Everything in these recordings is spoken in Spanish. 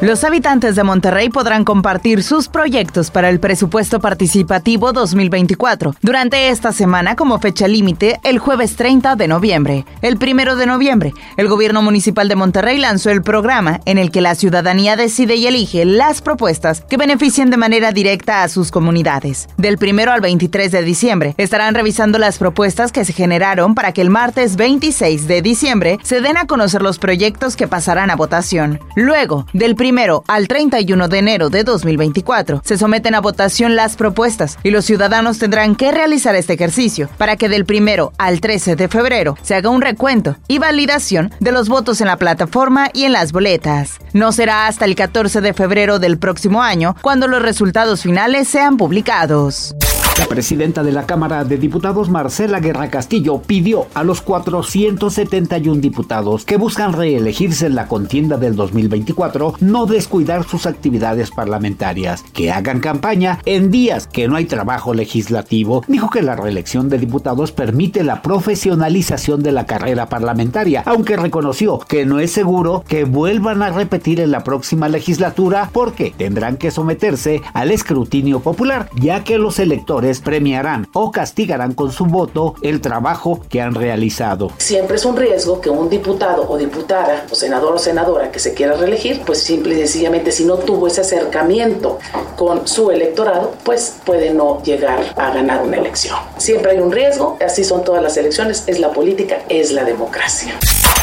Los habitantes de Monterrey podrán compartir sus proyectos para el presupuesto participativo 2024 durante esta semana como fecha límite el jueves 30 de noviembre. El primero de noviembre, el gobierno municipal de Monterrey lanzó el programa en el que la ciudadanía decide y elige las propuestas que beneficien de manera directa a sus comunidades. Del primero al 23 de diciembre estarán revisando las propuestas que se generaron para que el martes 26 de diciembre se den a conocer los proyectos que pasarán a votación. Luego, del primero al 31 de enero de 2024 se someten a votación las propuestas y los ciudadanos tendrán que realizar este ejercicio para que del primero al 13 de febrero se haga un recuento y validación de los votos en la plataforma y en las boletas. No será hasta el 14 de febrero del próximo año cuando los resultados finales sean publicados. La presidenta de la Cámara de Diputados, Marcela Guerra Castillo, pidió a los 471 diputados que buscan reelegirse en la contienda del 2024 no descuidar sus actividades parlamentarias, que hagan campaña en días que no hay trabajo legislativo. Dijo que la reelección de diputados permite la profesionalización de la carrera parlamentaria, aunque reconoció que no es seguro que vuelvan a repetir en la próxima legislatura porque tendrán que someterse al escrutinio popular, ya que los electores premiarán o castigarán con su voto el trabajo que han realizado. Siempre es un riesgo que un diputado o diputada o senador o senadora que se quiera reelegir, pues simple y sencillamente si no tuvo ese acercamiento con su electorado, pues puede no llegar a ganar una elección. Siempre hay un riesgo, así son todas las elecciones, es la política, es la democracia.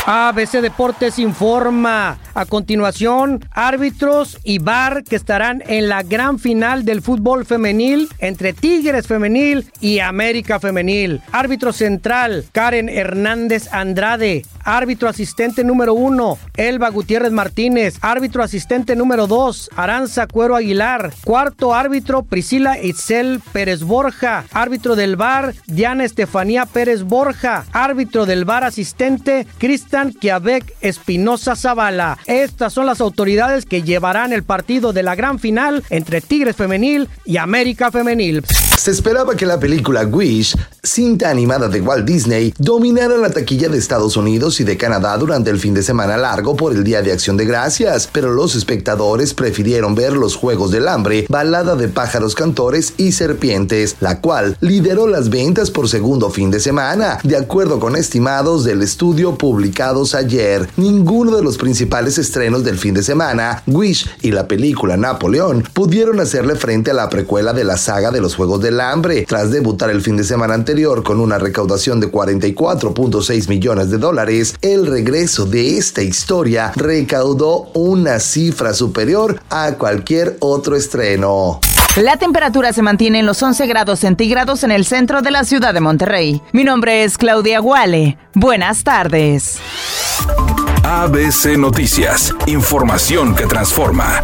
ABC Deportes informa. A continuación, árbitros y VAR que estarán en la gran final del fútbol femenil entre Tigres Femenil y América Femenil. Árbitro central, Karen Hernández Andrade. Árbitro asistente número uno, Elba Gutiérrez Martínez. Árbitro asistente número dos, Aranza Cuero Aguilar. Cuarto árbitro, Priscila Itzel Pérez Borja. Árbitro del VAR, Diana Estefanía Pérez Borja. Árbitro del VAR asistente, Cristian Kiabec Espinosa Zavala. Estas son las autoridades que llevarán el partido de la gran final entre Tigres Femenil y América Femenil. Se esperaba que la película Wish, cinta animada de Walt Disney, dominara la taquilla de Estados Unidos y de Canadá durante el fin de semana largo por el Día de Acción de Gracias, pero los espectadores prefirieron ver Los Juegos del Hambre, Balada de Pájaros Cantores y Serpientes, la cual lideró las ventas por segundo fin de semana, de acuerdo con estimados del estudio ayer. Ninguno de los principales estrenos del fin de semana, Wish y la película Napoleón, pudieron hacerle frente a la precuela de la saga de los Juegos del hambre. Tras debutar el fin de semana anterior con una recaudación de 44.6 millones de dólares, el regreso de esta historia recaudó una cifra superior a cualquier otro estreno. La temperatura se mantiene en los 11 grados centígrados en el centro de la ciudad de Monterrey. Mi nombre es Claudia Guale. Buenas tardes. ABC Noticias, información que transforma.